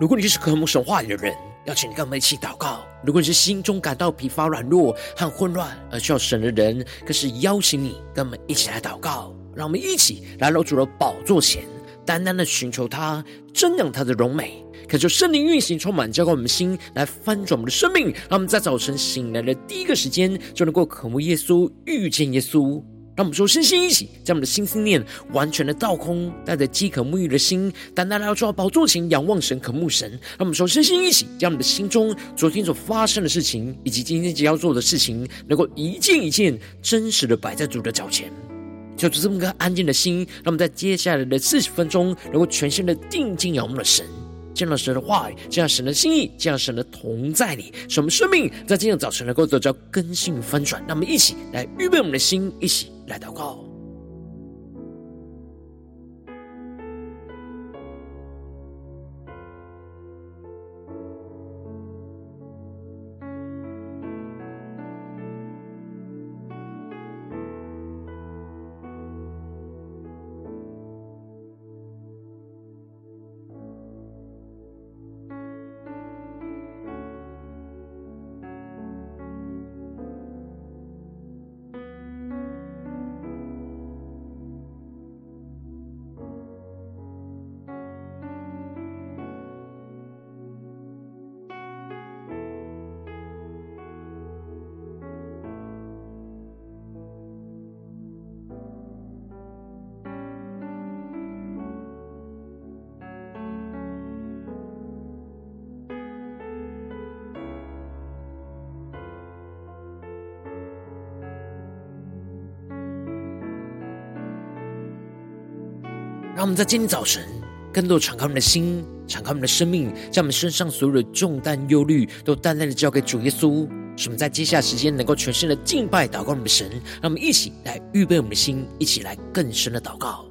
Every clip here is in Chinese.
如果你是渴慕神话语的人，邀请你跟我们一起祷告；如果你是心中感到疲乏、软弱和混乱而需要神的人，更是邀请你跟我们一起来祷告。让我们一起来到主的宝座前，单单的寻求他，瞻仰他的荣美，恳求圣灵运行，充满浇灌我们心，来翻转我们的生命。让我们在早晨醒来的第一个时间，就能够渴慕耶稣，遇见耶稣。让我们说，身心一起，将我们的心思念完全的倒空，带着饥渴沐浴的心，单单来到主的宝座前，仰望神，渴慕神。让我们说，身心一起，将我们的心中昨天所发生的事情，以及今天即将要做的事情，能够一件一件真实的摆在主的脚前。就这么个安静的心，让我们在接下来的四十分钟，能够全心的定睛仰望的神，见到神的话语，见到神的心意，见到神的同在里，使我们生命在今天早晨能够得到更新翻转。那么一起来预备我们的心，一起来祷告。让我们在今天早晨，更多敞开我们的心，敞开我们的生命，将我们身上所有的重担、忧虑，都淡淡的交给主耶稣。使我们在接下来时间，能够全心的敬拜、祷告我们的神。让我们一起来预备我们的心，一起来更深的祷告。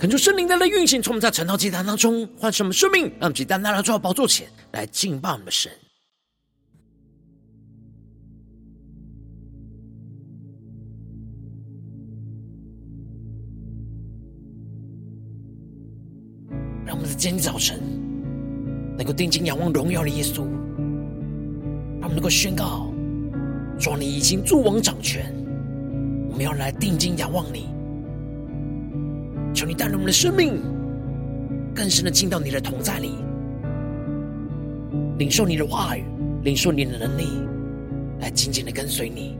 恳求圣灵在那运行，从我们在晨祷祭坛当中唤醒我们生命，让我们单单来到主的宝座前来敬拜我们的神。让我们在今天早晨能够定睛仰望荣耀的耶稣，让我们能够宣告：主，你已经作王掌权，我们要来定睛仰望你。求你带领我们的生命，更深的进到你的同在里，领受你的话语，领受你的能力，来紧紧的跟随你。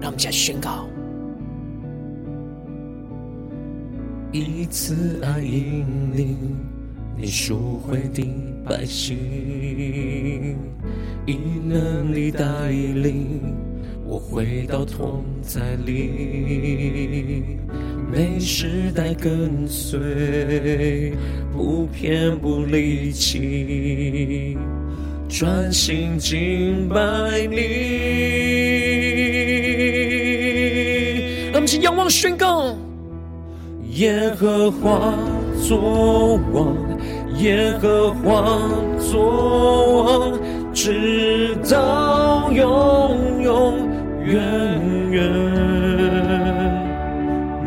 让我们起来宣告：一次爱引领你赎回的百姓，以能力带领我回到同在里。每时代跟随，不偏不离弃，专心敬拜你。让我们去仰望宣告：耶和华作王，耶和华作王，直到永永远远。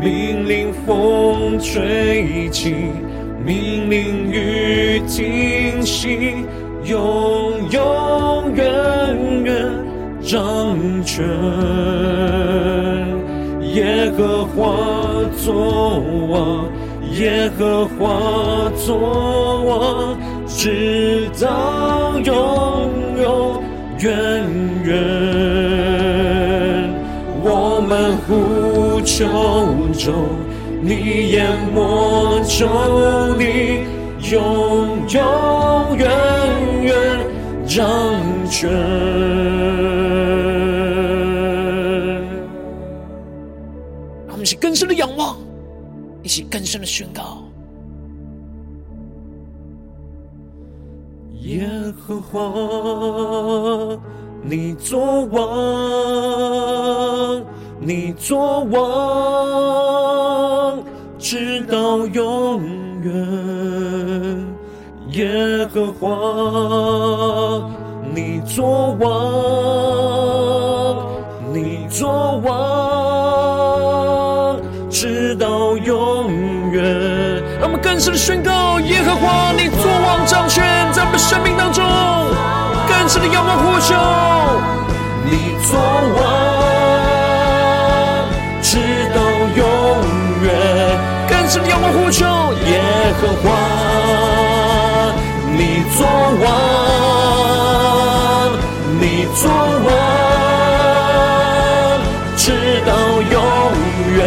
命令风吹起，命令雨停息，永永远远掌权。耶和华作王，耶和华作王，直到永永远远。我们呼求中，你淹没中，你永永远远掌权。让我们是更深的仰望。一起更深的宣告：耶和华，你作王，你作王，直到永远。耶和华，你作王，你作王，直到永远。让我们更深的宣告：耶和华，你作王掌权，在我们生命当中，更深的仰望呼求，你作王，更深的仰望呼求，耶和华，你作王，你作王，直到永远。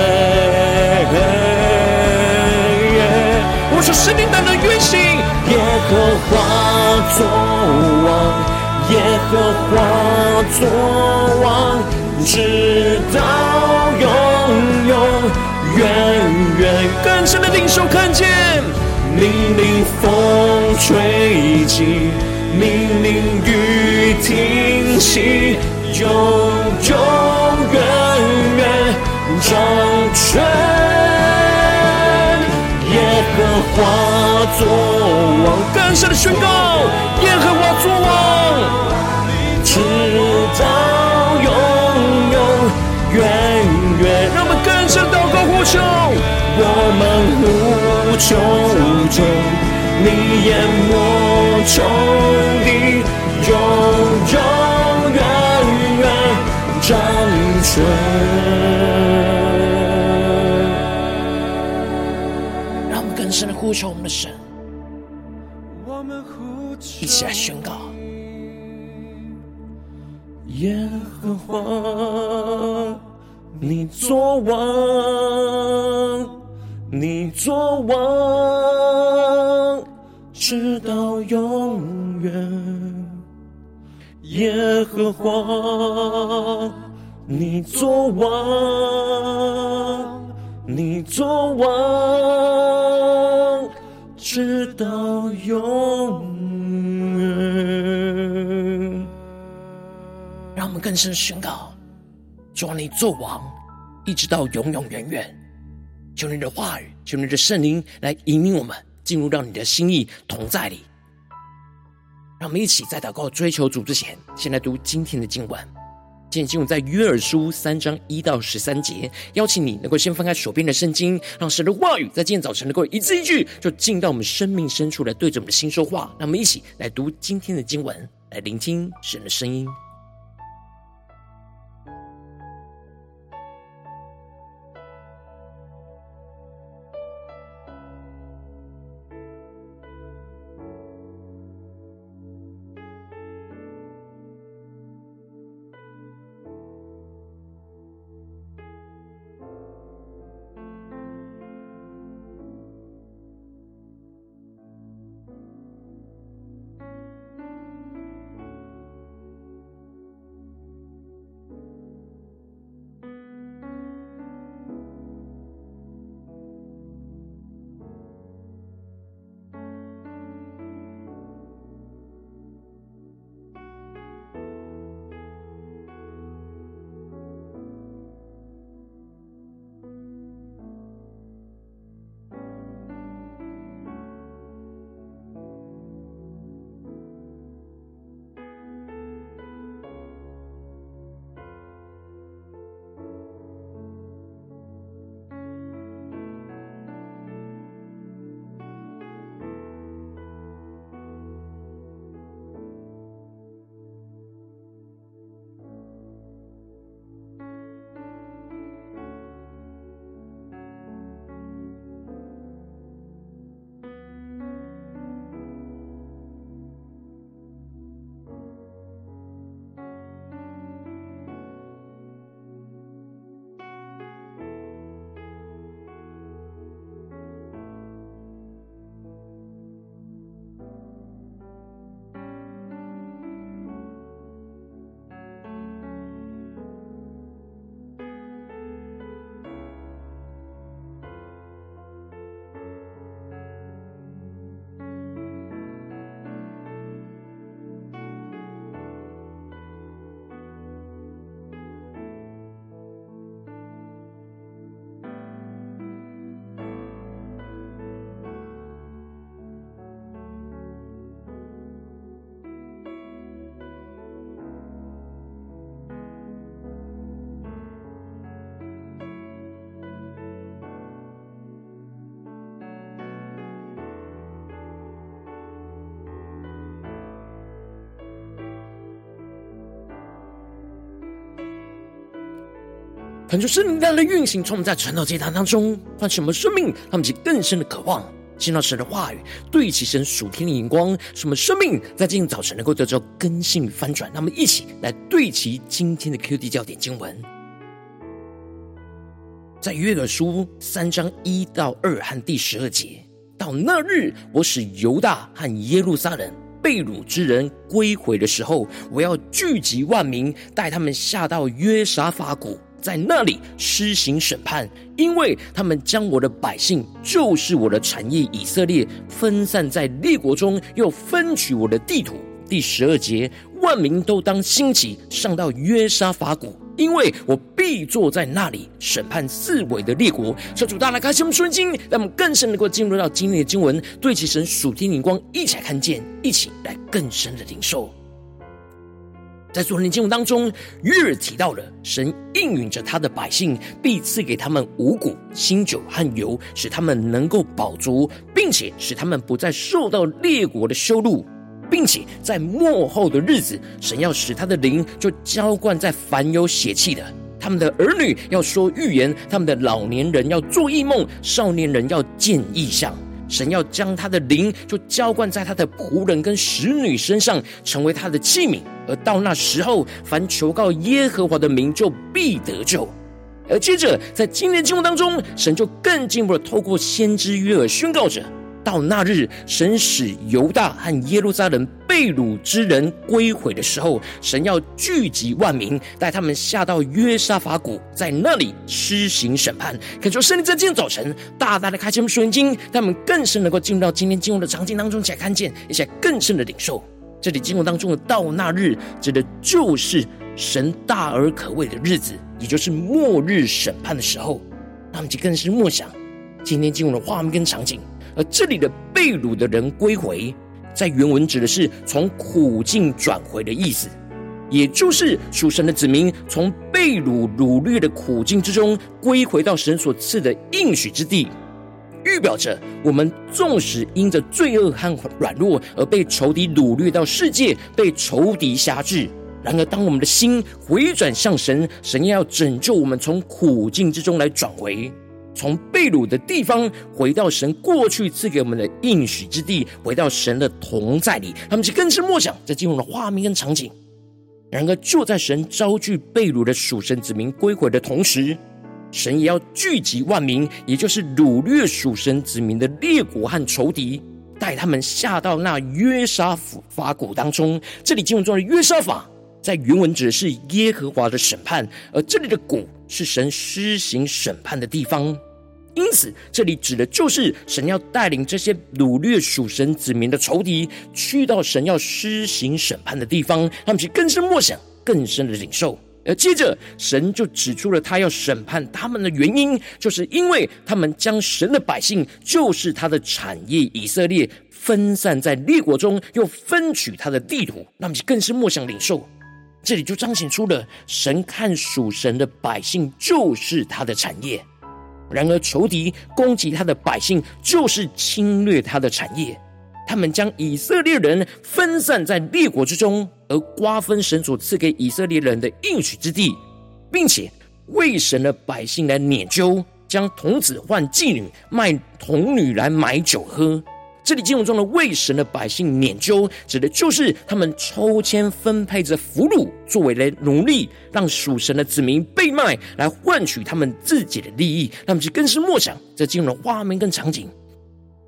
我说生命当中运行，耶和华作王，耶和华作王，直到更深的领受看见，命令风吹起，命令雨停息，永永远远掌权。耶和华作王，更深的宣告，耶和华作王，直到永永远远。让我们更深祷告呼求，我们呼求中，你淹没中，你永永远远掌权。让我们更深的呼求我们的神，我们一起来宣作王，你作王，直到永远。耶和华，你作王，你作王，直到永远。让我们更深宣告：主，你作王，一直到永永远远。求你的话语，求你的圣灵来引领我们进入到你的心意同在里。让我们一起在祷告追求主之前，先来读今天的经文。今天经文在约珥书三章一到十三节。邀请你能够先翻开手边的圣经，让神的话语在今天早晨能够一字一句，就进到我们生命深处来对着我们的心说话。让我们一起来读今天的经文，来聆听神的声音。恳求圣灵大的运行，从我们在传道这一堂当中，唤醒我们生命，他们起更深的渴望，见到神的话语，对齐神属天的眼光，使我们生命在今天早晨能够得到更新与翻转。那么，一起来对齐今天的 QD 焦点经文，在约珥书三章一到二和第十二节。到那日，我使犹大和耶路撒冷被掳之人归回的时候，我要聚集万民，带他们下到约沙法谷。在那里施行审判，因为他们将我的百姓，就是我的产业以色列，分散在列国中，又分取我的地土。第十二节，万民都当兴起，上到约沙法谷，因为我必坐在那里审判四围的列国。求主大大开心我们的心，让我们更深能够进入到今天的经文，对齐神属天灵光，一起来看见，一起来更深的领受。在昨天的节目当中，约珥提到了神应允着他的百姓，必赐给他们五谷、新酒和油，使他们能够饱足，并且使他们不再受到列国的羞辱，并且在末后的日子，神要使他的灵就浇灌在凡有血气的，他们的儿女要说预言，他们的老年人要做异梦，少年人要见异象。神要将他的灵就浇灌在他的仆人跟使女身上，成为他的器皿。而到那时候，凡求告耶和华的名，就必得救。而接着，在今天的经文当中，神就更进一步的透过先知约尔宣告着。到那日，神使犹大和耶路撒冷被掳之人归回的时候，神要聚集万民，带他们下到约沙法谷，在那里施行审判。恳求圣灵在今天早晨大大的开启我们属灵经，让我们更深能够进入到今天经文的场景当中，一起来看见，一起来更深的领受。这里经文当中的“到那日”指的就是神大而可畏的日子，也就是末日审判的时候。他们就更是默想今天经文的画面跟场景。而这里的被掳的人归回，在原文指的是从苦境转回的意思，也就是属神的子民从被掳掳掠的苦境之中归回到神所赐的应许之地，预表着我们纵使因着罪恶和软弱而被仇敌掳掠到世界，被仇敌辖制，然而当我们的心回转向神，神要拯救我们从苦境之中来转回。从被掳的地方回到神过去赐给我们的应许之地，回到神的同在里，他们就更是默想在进入的画面跟场景。然而，就在神招聚被掳的属神子民归回的同时，神也要聚集万民，也就是掳掠属神子民的列国和仇敌，带他们下到那约沙法谷当中。这里经文中的约沙法，在原文指的是耶和华的审判，而这里的谷。是神施行审判的地方，因此这里指的就是神要带领这些掳掠属神子民的仇敌，去到神要施行审判的地方，他们去更深默想、更深的领受。而接着，神就指出了他要审判他们的原因，就是因为他们将神的百姓，就是他的产业以色列，分散在列国中，又分取他的地土，那么就更是默想领受。这里就彰显出了神看属神的百姓就是他的产业，然而仇敌攻击他的百姓就是侵略他的产业。他们将以色列人分散在列国之中，而瓜分神所赐给以色列人的应许之地，并且为神的百姓来拈阄，将童子换妓女，卖童女来买酒喝。这里经文中的为神的百姓免究，指的就是他们抽签分配着俘虏作为了奴隶，让属神的子民被卖来换取他们自己的利益。他们就更是默想这经文的画面跟场景。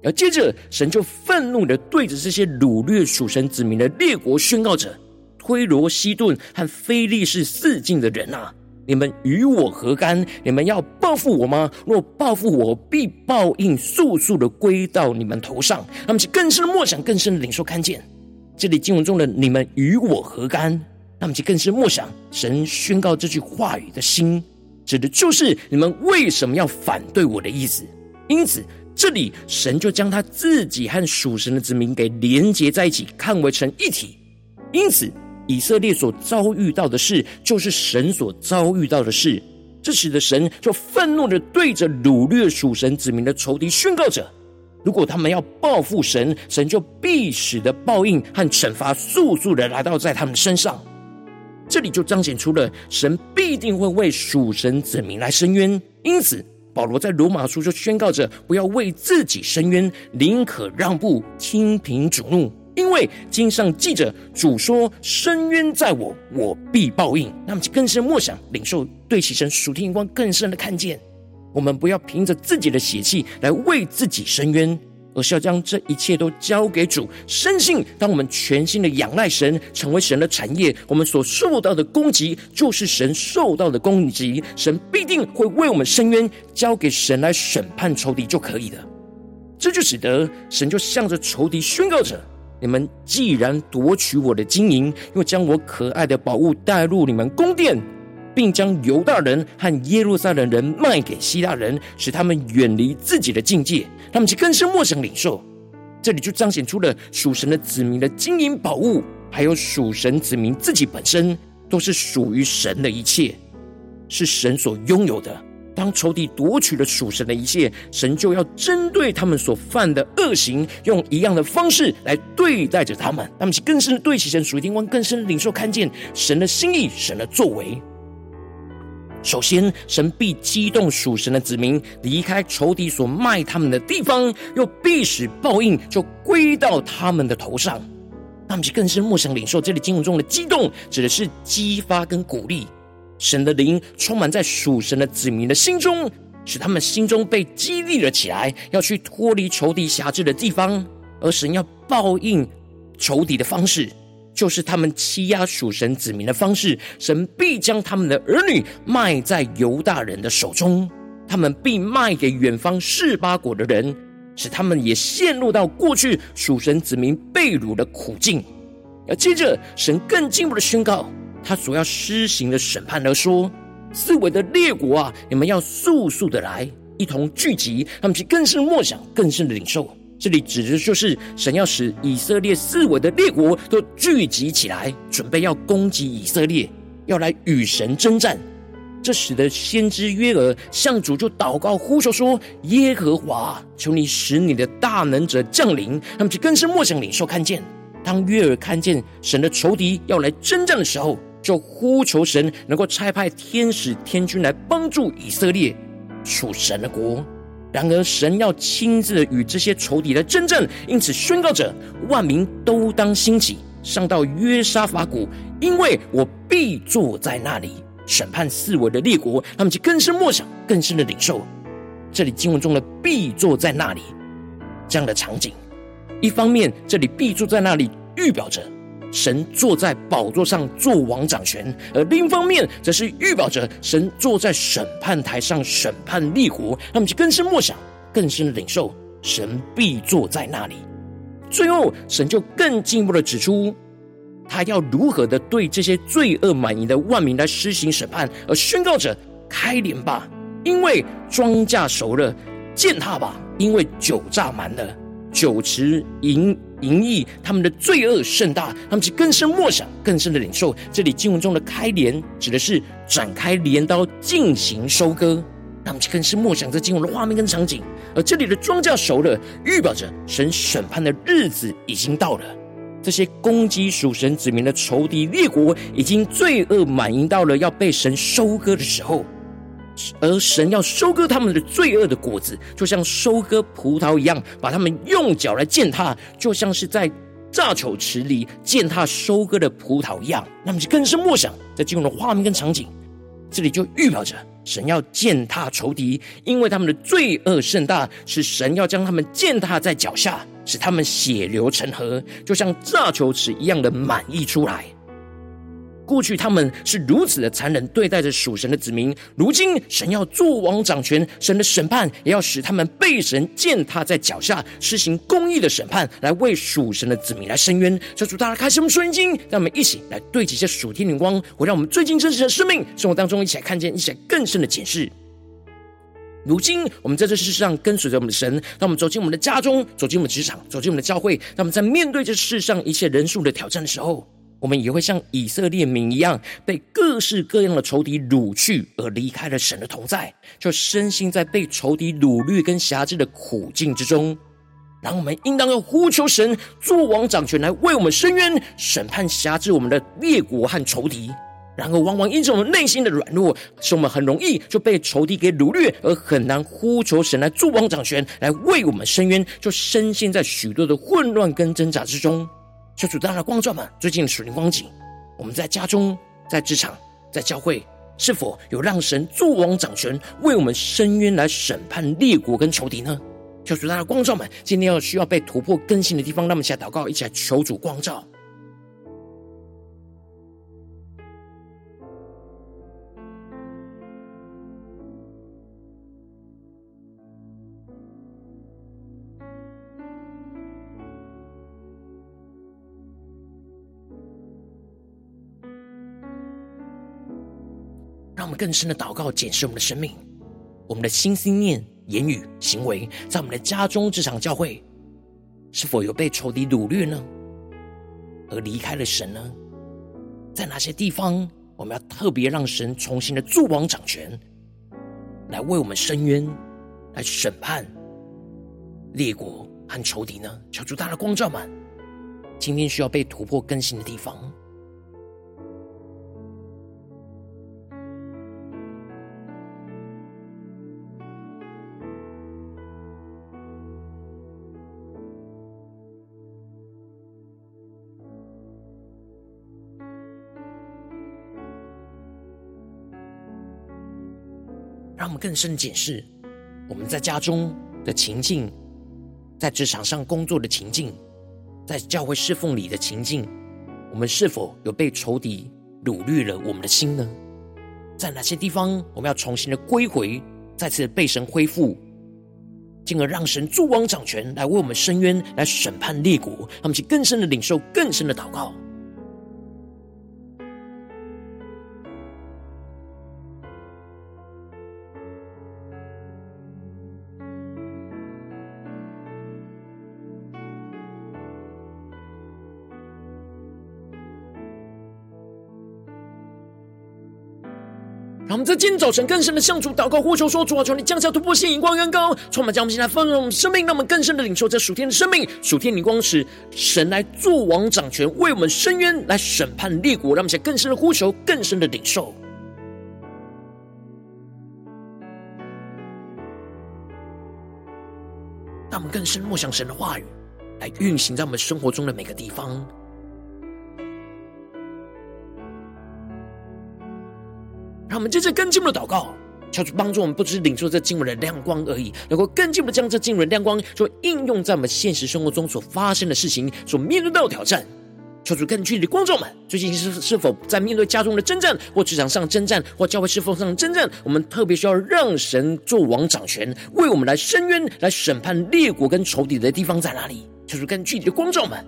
而接着，神就愤怒的对着这些掳掠属神子民的列国宣告着：推罗、西顿和非利士四境的人啊！你们与我何干？你们要报复我吗？若报复我，必报应速速的归到你们头上。那么就更深的默想，更深的领受看见。这里经文中的“你们与我何干”，那么就更深默想神宣告这句话语的心，指的就是你们为什么要反对我的意思。因此，这里神就将他自己和属神的子民给连结在一起，看为成一体。因此。以色列所遭遇到的事，就是神所遭遇到的事。这使得神就愤怒的对着掳掠属神子民的仇敌宣告着：如果他们要报复神，神就必使的报应和惩罚速速的来到在他们身上。这里就彰显出了神必定会为属神子民来伸冤。因此，保罗在罗马书就宣告着：不要为自己伸冤，宁可让步，听凭主怒。因为经上记着，主说：“伸冤在我，我必报应。”那么，就更深默想、领受，对齐神属天眼光更深的看见。我们不要凭着自己的血气来为自己伸冤，而是要将这一切都交给主。深信，当我们全心的仰赖神，成为神的产业，我们所受到的攻击就是神受到的攻击。神必定会为我们伸冤，交给神来审判仇敌就可以了。这就使得神就向着仇敌宣告着。你们既然夺取我的金银，又将我可爱的宝物带入你们宫殿，并将犹大人和耶路撒冷人卖给希腊人，使他们远离自己的境界，他们就更深默想领受。这里就彰显出了属神的子民的金银宝物，还有属神子民自己本身，都是属于神的一切，是神所拥有的。当仇敌夺取了属神的一切，神就要针对他们所犯的恶行，用一样的方式来对待着他们。他们是更深的对齐神属天光，更深领受看见神的心意、神的作为。首先，神必激动属神的子民离开仇敌所卖他们的地方，又必使报应就归到他们的头上。他们是更深默想领受这里经文中的激动，指的是激发跟鼓励。神的灵充满在属神的子民的心中，使他们心中被激励了起来，要去脱离仇敌辖制的地方。而神要报应仇敌的方式，就是他们欺压属神子民的方式。神必将他们的儿女卖在犹大人的手中，他们必卖给远方示巴国的人，使他们也陷入到过去属神子民被掳的苦境。要接着，神更进一步的宣告。他所要施行的审判而说：“四围的列国啊，你们要速速的来，一同聚集。他们去更深默想，更深的领受。这里指的就是神要使以色列四围的列国都聚集起来，准备要攻击以色列，要来与神征战。这使得先知约珥向主就祷告呼求说：耶和华，求你使你的大能者降临。他们就更深默想，领受看见。当约珥看见神的仇敌要来征战的时候。”就呼求神能够差派天使天军来帮助以色列属神的国。然而神要亲自与这些仇敌来争战，因此宣告着：万民都当兴起，上到约沙法谷，因为我必坐在那里审判四围的列国。他们就更深默想，更深的领受这里经文中的“必坐在那里”这样的场景。一方面，这里“必坐在那里”预表着。神坐在宝座上作王掌权，而另一方面则是预表着神坐在审判台上审判立国。那么就更深默想，更深领受，神必坐在那里。最后，神就更进一步的指出，他要如何的对这些罪恶满盈的万民来施行审判，而宣告着：开镰吧，因为庄稼熟了；践踏吧，因为酒榨满了。酒池盈盈溢，他们的罪恶甚大，他们是更深默想、更深的领受。这里经文中的开镰，指的是展开镰刀进行收割。他们是更深默想这经文的画面跟场景。而这里的庄稼熟了，预表着神审判的日子已经到了。这些攻击属神子民的仇敌列国，已经罪恶满盈到了要被神收割的时候。而神要收割他们的罪恶的果子，就像收割葡萄一样，把他们用脚来践踏，就像是在榨酒池里践踏收割的葡萄一样。那么就更深默想，在进入的画面跟场景，这里就预表着神要践踏仇敌，因为他们的罪恶甚大，是神要将他们践踏在脚下，使他们血流成河，就像榨酒池一样的满溢出来。过去他们是如此的残忍对待着属神的子民，如今神要作王掌权，神的审判也要使他们被神践踏在脚下，施行公义的审判，来为属神的子民来伸冤。求主大家开启我们属灵经，让我们一起来对齐这属天灵光，会让我们最近真实的生命生活当中一起来看见，一些更深的检视。如今我们在这世上跟随着我们的神，当我们走进我们的家中，走进我们的职场，走进我们的教会，当我们在面对这世上一切人数的挑战的时候。我们也会像以色列民一样，被各式各样的仇敌掳去，而离开了神的同在，就深陷在被仇敌掳掠跟辖制的苦境之中。然后我们应当要呼求神作王掌权，来为我们伸冤，审判辖制我们的列国和仇敌。然而，往往因着我们内心的软弱，使我们很容易就被仇敌给掳掠，而很难呼求神来作王掌权，来为我们伸冤，就深陷在许多的混乱跟挣扎之中。求主，大大的光照们，最近的属灵光景，我们在家中、在职场、在教会，是否有让神作王掌权，为我们伸冤来审判列国跟仇敌呢？求主，大大的光照们，今天要需要被突破更新的地方，让我们一起来祷告，一起来求主光照。更深的祷告，检视我们的生命，我们的心、思念、言语、行为，在我们的家中、职场、教会，是否有被仇敌掳掠呢？而离开了神呢？在哪些地方，我们要特别让神重新的做王掌权，来为我们伸冤，来审判列国和仇敌呢？求主大的光照们，今天需要被突破更新的地方。们更深检视我们在家中的情境，在职场上工作的情境，在教会侍奉里的情境，我们是否有被仇敌掳掠了我们的心呢？在哪些地方我们要重新的归回，再次被神恢复，进而让神助王掌权，来为我们伸冤，来审判列国，让我们去更深的领受，更深的祷告。今天早晨更深的向主祷告，呼求说：主啊，求你降下突破性眼光，远高，充满将我们现在丰盛我们生命，让我们更深的领受这属天的生命，属天的光时神来作王掌权，为我们伸冤，来审判列国。让我们现在更深的呼求，更深的领受。让我们更深默想神的话语，来运行在我们生活中的每个地方。让我们接着更进一步的祷告，求主帮助我们，不只是领受这经文的亮光而已，能够更进一步将这经文的亮光，就应用在我们现实生活中所发生的事情，所面对到的挑战。求主更具体的光照们，最近是是否在面对家中的征战，或职场上征战，或教会侍奉上的征战？我们特别需要让神作王掌权，为我们来伸冤，来审判列国跟仇敌的地方在哪里？求主更具体的光照们。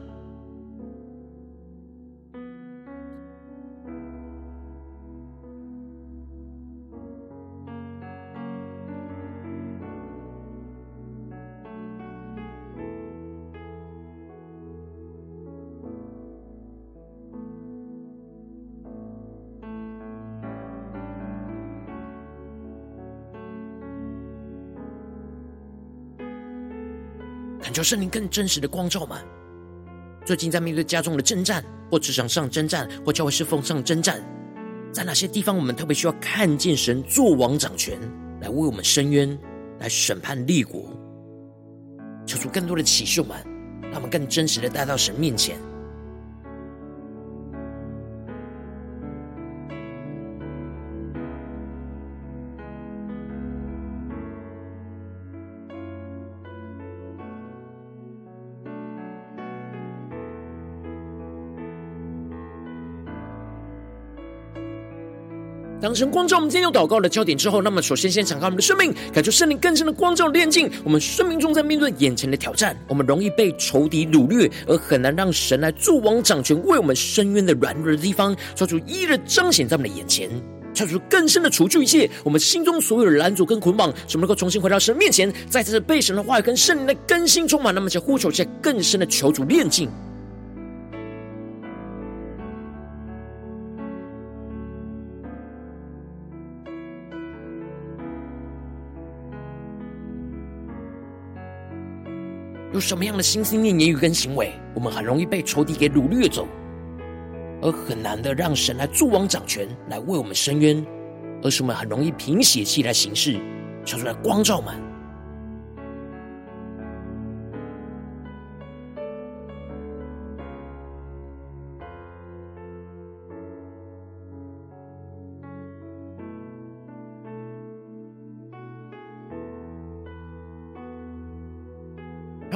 求圣灵更真实的光照们，最近在面对家中的征战，或职场上征战，或教会侍奉上征战，在哪些地方我们特别需要看见神做王掌权，来为我们伸冤，来审判立国，求出更多的启示们，让我们更真实的带到神面前。神光照我们今天有祷告的焦点之后，那么首先先敞开我们的生命，感受圣灵更深的光照的炼净我们生命中，在面对眼前的挑战，我们容易被仇敌掳掠，而很难让神来助王掌权，为我们伸冤的软弱的地方，抓住一日彰显在我们的眼前，求主更深的除去一切我们心中所有的拦阻跟捆绑，使我们能够重新回到神面前，再次被神的话语跟圣灵的更新充满，那么就呼求一些更深的求主炼净。有什么样的心思念、言语跟行为，我们很容易被仇敌给掳掠走，而很难的让神来助王掌权，来为我们伸冤，而是我们很容易凭血气来行事，求出来光照们。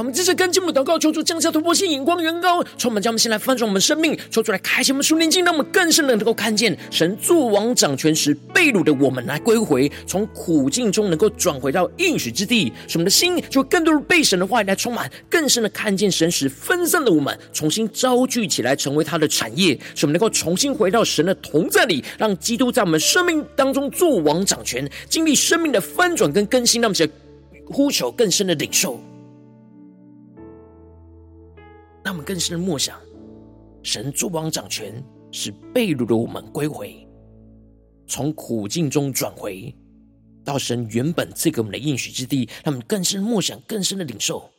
我们继续跟进我们祷告，求主降下突破性眼光，远高，充满将我们先来翻转我们生命，求主来开启我们属灵经，让我们更深的能够看见神作王掌权时，被掳的我们来归回，从苦境中能够转回到应许之地，使我们的心就更多的被神的话语来充满，更深的看见神使分散的我们重新招聚起来，成为他的产业，使我们能够重新回到神的同在里，让基督在我们生命当中作王掌权，经历生命的翻转跟更新，让我们呼求更深的领受。他们更深的默想，神作王掌权，使被掳的我们归回，从苦境中转回到神原本赐给我们的应许之地。他们更深默想，更深的领受。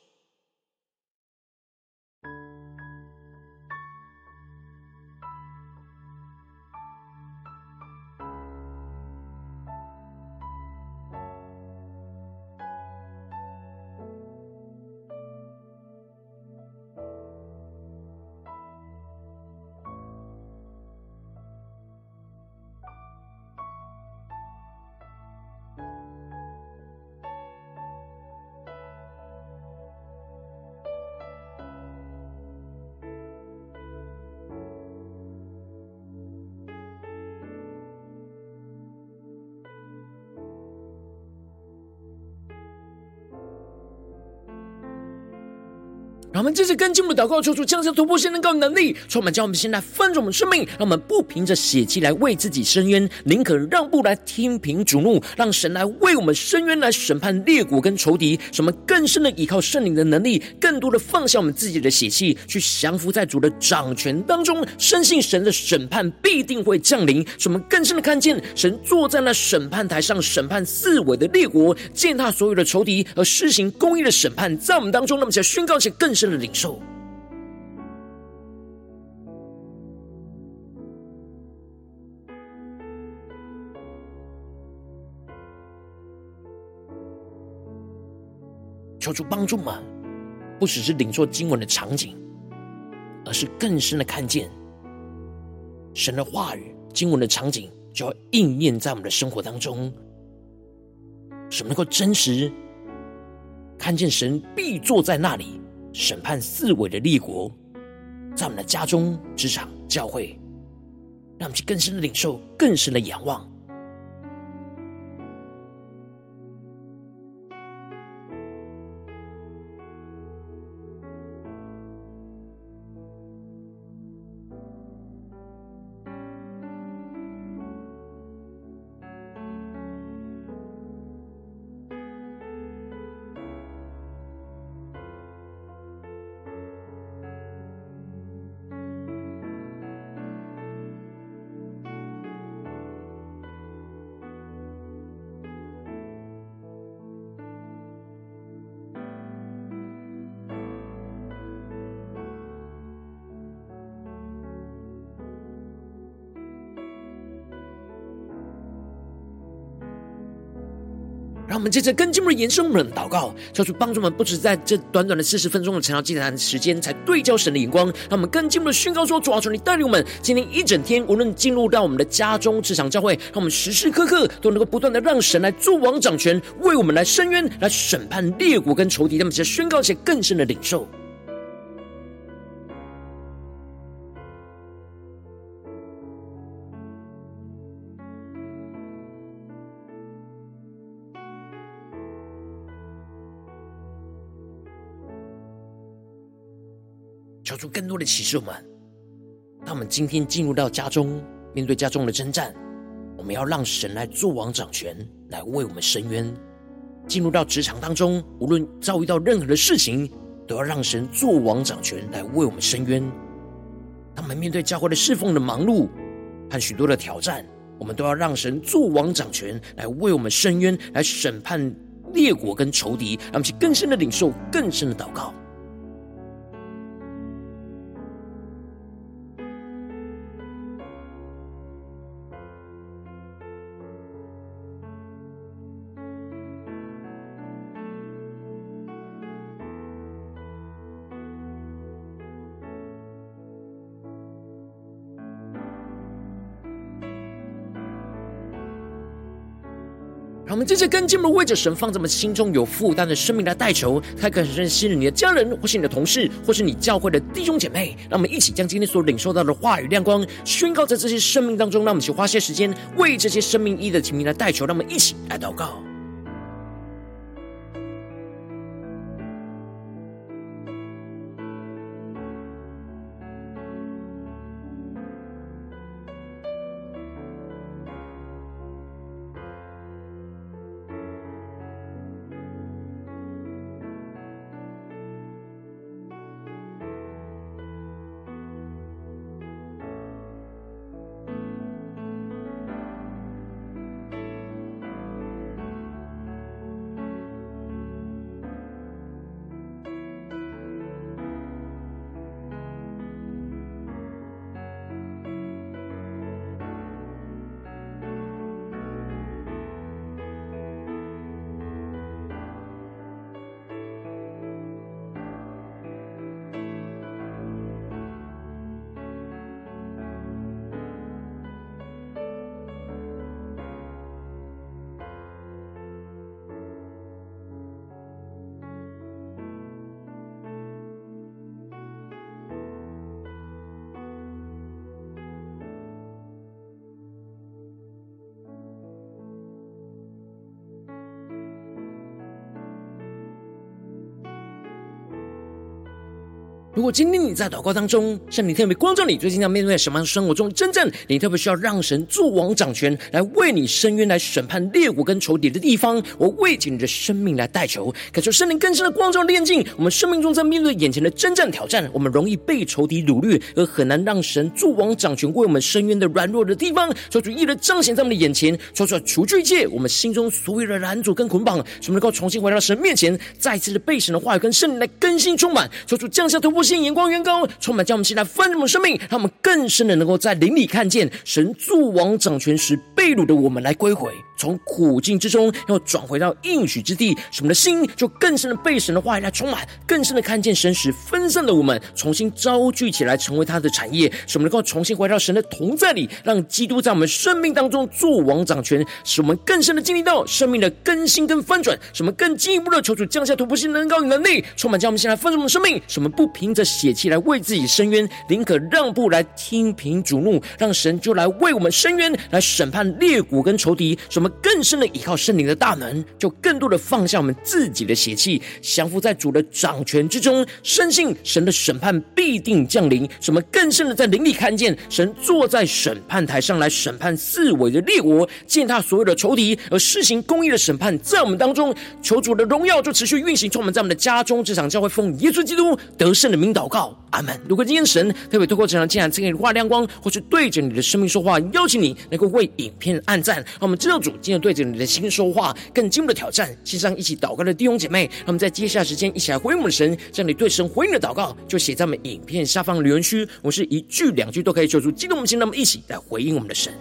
我们继续跟进我们的祷告，求主降下突破性能高能力，充满将我们现在分着我们生命，让我们不凭着血气来为自己伸冤，宁可让步来听凭主怒，让神来为我们伸冤，来审判列国跟仇敌，使我们更深的依靠圣灵的能力，更多的放下我们自己的血气，去降服在主的掌权当中，深信神的审判必定会降临，使我们更深的看见神坐在那审判台上，审判四围的列国，践踏所有的仇敌，而施行公义的审判在我们当中。那么，想宣告一些更深的领受，求主帮助吗？不只是领受经文的场景，而是更深的看见神的话语、经文的场景，就要应验在我们的生活当中，使我们能够真实看见神必坐在那里。审判四维的立国，在我们的家中、职场、教会，让我们去更深的领受、更深的仰望。让我们接着跟进一步的延伸我们的祷告，求主帮助我们，不止在这短短的四十分钟的成长祭坛时间，才对焦神的眼光。让我们更进一步的宣告说：主啊，求你带领我们今天一整天，无论进入到我们的家中、职场、教会，让我们时时刻刻都能够不断的让神来作王掌权，为我们来伸冤，来审判列国跟仇敌。让我们再宣告一些更深的领受。的启示，我们。当我们今天进入到家中，面对家中的征战，我们要让神来做王掌权，来为我们伸冤。进入到职场当中，无论遭遇到任何的事情，都要让神做王掌权，来为我们伸冤。当我们面对教会的侍奉的忙碌和许多的挑战，我们都要让神做王掌权，来为我们伸冤，来审判列国跟仇敌，让我们去更深的领受，更深的祷告。这些跟进们为着神放在我们心中有负担的生命来代求，他可能认识你的家人，或是你的同事，或是你教会的弟兄姐妹。让我们一起将今天所领受到的话语亮光宣告在这些生命当中。让我们一起花些时间为这些生命意的提名来代求。让我们一起来祷告。如果今天你在祷告当中，圣灵特别光照你，最近要面对什么样的生活中真正你特别需要让神作王掌权，来为你伸冤，来审判列国跟仇敌的地方，我为着你的生命来代求，感受圣灵更深的光照炼净。我们生命中在面对眼前的征战挑战，我们容易被仇敌掳掠，而很难让神作王掌权，为我们伸冤的软弱的地方，求主一一的彰显在我们的眼前，说出来除去一切我们心中所有的拦阻跟捆绑，使我们能够重新回到神面前，再一次的被神的话语跟圣灵来更新充满，求主降下突破。现眼光远高，充满将我们现在丰盛的生命，让我们更深的能够在灵里看见神作王掌权时被掳的我们来归回，从苦境之中要转回到应许之地，使我们的心就更深的被神的话语来充满，更深的看见神使分散的我们重新招聚起来，成为他的产业，使我们能够重新回到神的同在里，让基督在我们生命当中作王掌权，使我们更深的经历到生命的更新跟翻转，使我们更进一步的求主降下突破性能高与能力，充满将我们现在丰盛的生命，使我们不平。凭着血气来为自己伸冤，宁可让步来听凭主怒，让神就来为我们伸冤，来审判列国跟仇敌。使我们更深的依靠圣灵的大能，就更多的放下我们自己的血气，降服在主的掌权之中，深信神的审判必定降临。使我们更深的在灵里看见神坐在审判台上来审判四围的列国，践踏所有的仇敌，而施行公义的审判在我们当中。求主的荣耀就持续运行，充满在我们的家中，这场教会奉耶稣基督得胜的名祷告，阿门。如果今天神特别透过这场经文赐给你画亮光，或是对着你的生命说话，邀请你能够为影片按赞，让我们知道主今天对着你的心说话，更进一步的挑战。线上一起祷告的弟兄姐妹，让我们在接下来时间一起来回应我们的神。这样你对神回应的祷告，就写在我们影片下方留言区。我是一句两句都可以说出激动我们心，让我们一起来回应我们的神。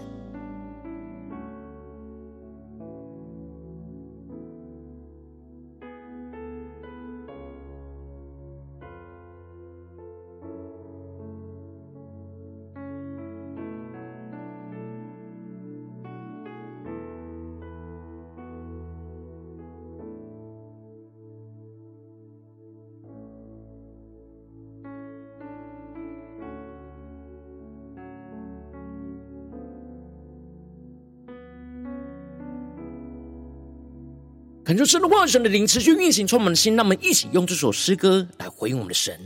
恳求神的话语、神的灵持续运行，充满的心。让我们一起用这首诗歌来回应我们的神，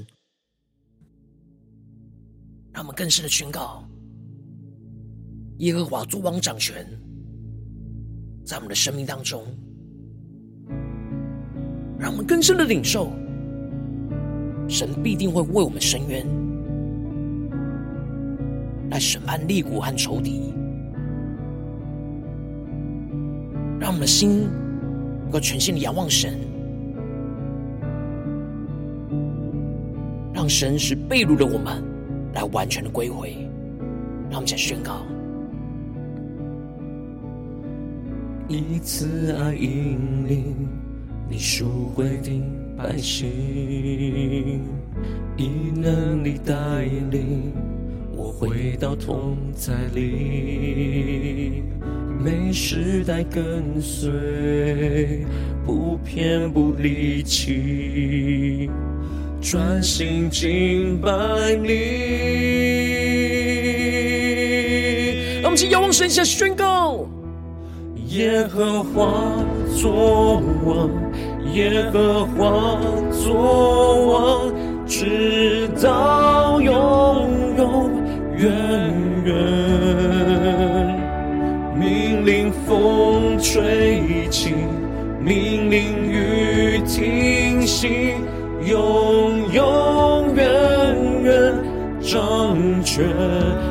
让我们更深的宣告：耶和华作王掌权，在我们的生命当中，让我们更深的领受，神必定会为我们伸冤，来审判列国和仇敌，让我们的心。能够全心的仰望神，让神使被掳的我们来完全的归回。让我们再宣告：以慈爱引领你赎回的百姓，以能力带领我回到同在里。每时代跟随，不偏不离弃，专心敬拜你。让我们一起仰望神下宣告：耶和华作王，耶和华作王，直到永永远远。命令风吹起，命令雨停息，永永远远掌权。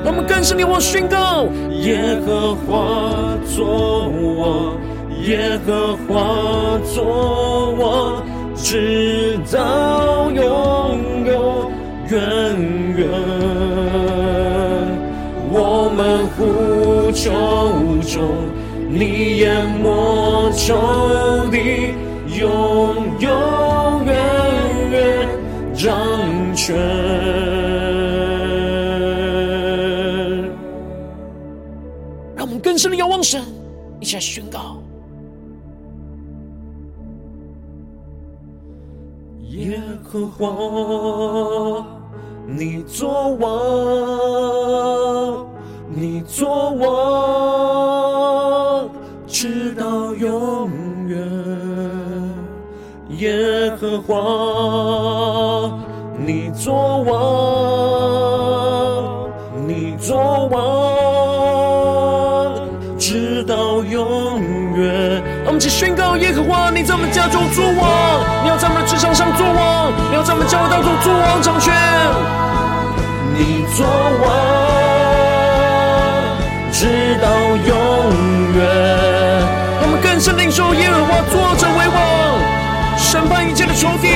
让我们更深地往宣告：耶和华作王，耶和华作王，直到永永远远。呼求中，你淹没仇敌，永永远远掌权。让我们更深的仰望神，一起来宣告：耶和华，你作王。你作王，直到永远。耶和华，你作王，你作王，直到永远。我们一起宣告：耶和华，你在我们家中作王，你要在我们的职场上作王，你要在我们教会当中作王掌权。你作王。直到永远，我们更深领受耶和华作者为王，审判一切的仇敌。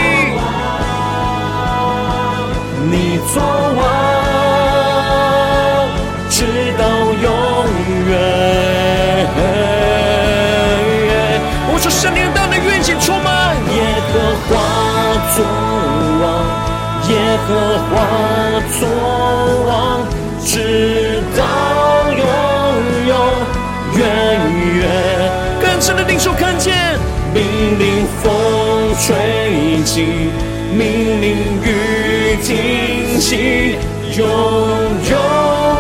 你作王，直到永远。我说圣灵大能运行充满，耶和华作王，耶和华作王，直到更深的领受看见，命令风吹起，命令雨停息，永永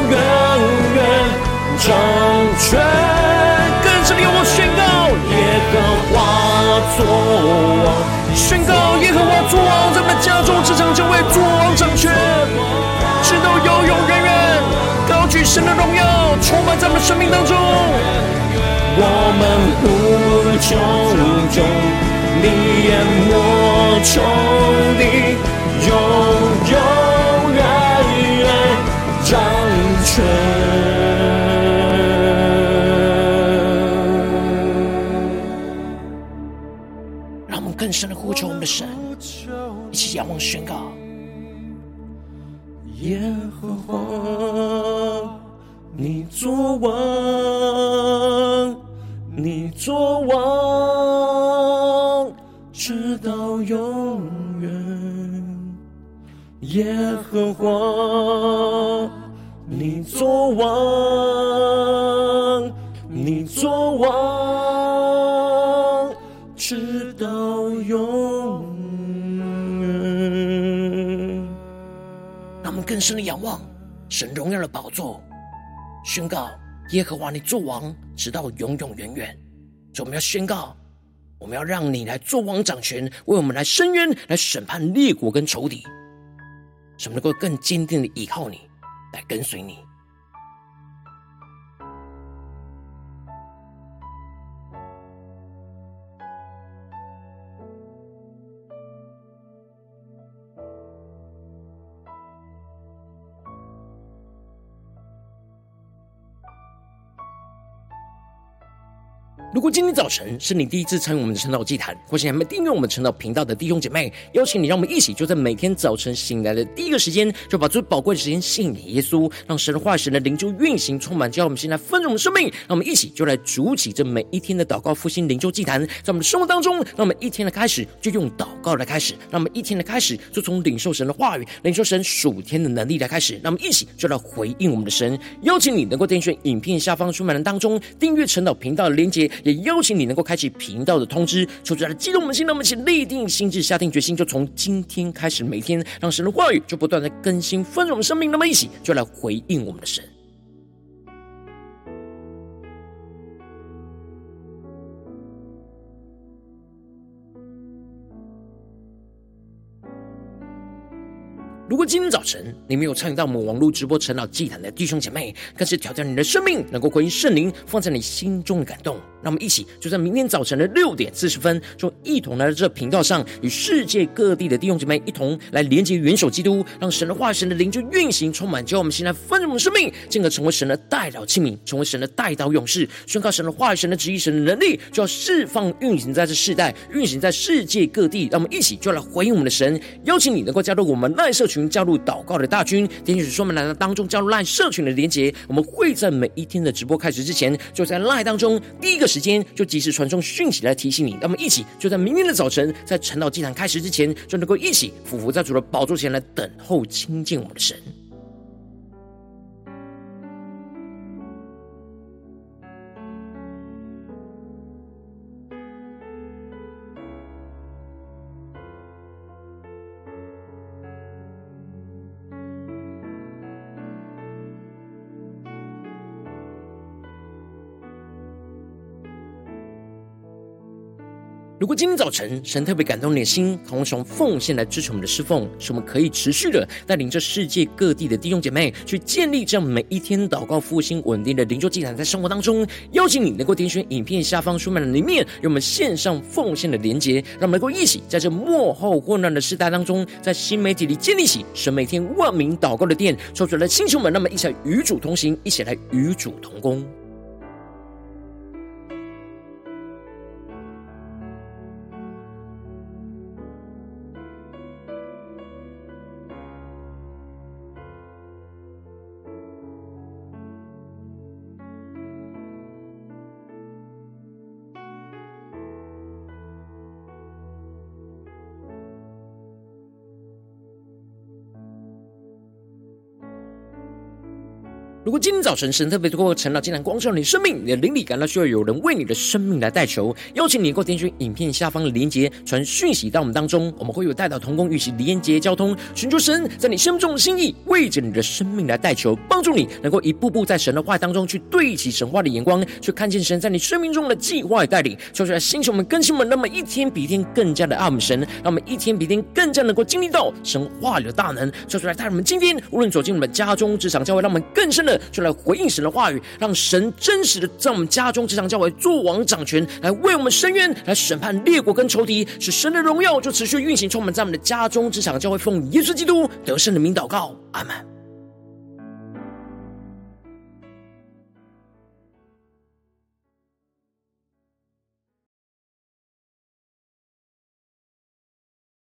远远掌权。更深的仰望宣告，耶和华作王，宣告耶和华作王，在我们家中、职场就会作王掌权，直到永永远远。神的荣耀，充满在我们生命当中。我们呼求中，你淹没仇敌，永永远远掌权。让我们更深的呼求我们的神，一起仰望宣告。耶王，你作王，直到永远。耶和华，你作王，你作王，直到永远。让我们更深的仰望神荣耀的宝座，宣告耶和华你做王，直到永永远远。就我们要宣告，我们要让你来做王掌权，为我们来伸冤，来审判列国跟仇敌，使我们能够更坚定的依靠你，来跟随你。如果今天早晨是你第一次参与我们的晨祷祭坛，或是还没订阅我们晨祷频道的弟兄姐妹，邀请你，让我们一起就在每天早晨醒来的第一个时间，就把最宝贵的时间献给耶稣，让神的话语、神的灵就运行充满，叫我们现在丰盛的生命。让我们一起就来主起这每一天的祷告复兴灵修祭坛，在我们的生活当中，让我们一天的开始就用祷告来开始，让我们一天的开始就从领受神的话语、领受神属天的能力来开始。让我们一起就来回应我们的神。邀请你能够点选影片下方说明栏当中订阅晨祷频道的连结。也邀请你能够开启频道的通知，求主来激动我们心，让我们一起立定心志，下定决心，就从今天开始，每天让神的话语就不断的更新丰盛我们生命。那么一起就来回应我们的神。如果今天早晨你没有参与到我们网络直播陈老祭坛的弟兄姐妹，更是挑战你的生命，能够回应圣灵放在你心中的感动。让我们一起就在明天早晨的六点四十分，就一同来到这频道上，与世界各地的弟兄姐妹一同来连接元首基督，让神的化、神的灵就运行充满，叫我们现在丰盛的生命，进而成为神的代祷器皿，成为神的代祷勇士，宣告神的话语、神的旨意、神的能力，就要释放运行在这世代，运行在世界各地。让我们一起就来回应我们的神，邀请你能够加入我们赖社群。加入祷告的大军，点击说明栏的当中加入赖社群的连结。我们会在每一天的直播开始之前，就在赖当中第一个时间就及时传送讯息来提醒你。那么一起就在明天的早晨，在晨祷祭坛开始之前，就能够一起俯伏在主的宝座前来等候亲近我们的神。如果今天早晨神特别感动你的心，渴望从奉献来支持我们的侍奉，使我们可以持续的带领着世界各地的弟兄姐妹去建立这样每一天祷告复兴稳定的灵修祭坛，在生活当中，邀请你能够点选影片下方说明的里面，有我们线上奉献的连结，让我们能够一起在这幕后混乱的时代当中，在新媒体里建立起神每天万名祷告的殿，说出来的弟兄们，那么一起来与主同行，一起来与主同工。今天早晨神特别透过晨祷，竟然光照你生命，你的灵里感到需要有人为你的生命来代求，邀请你能够点选影片下方的连结，传讯息到我们当中，我们会有代祷同工与其连结交通，寻求神在你生命中的心意，为着你的生命来代求，帮助你能够一步步在神的话当中去对齐神话的眼光，去看见神在你生命中的计划与带领，说出来星球们更新们，那么一天比一天更加的爱我们神，让我们一天比一天更加能够经历到神话里的大能，说出来带我们今天无论走进我们家中职场教会，让我们更深的。就来回应神的话语，让神真实的在我们家中、职场、教会坐王掌权，来为我们伸冤，来审判列国跟仇敌，使神的荣耀就持续运行，充满在我们的家中、职场、教会，奉耶稣基督得胜的名祷告，阿门。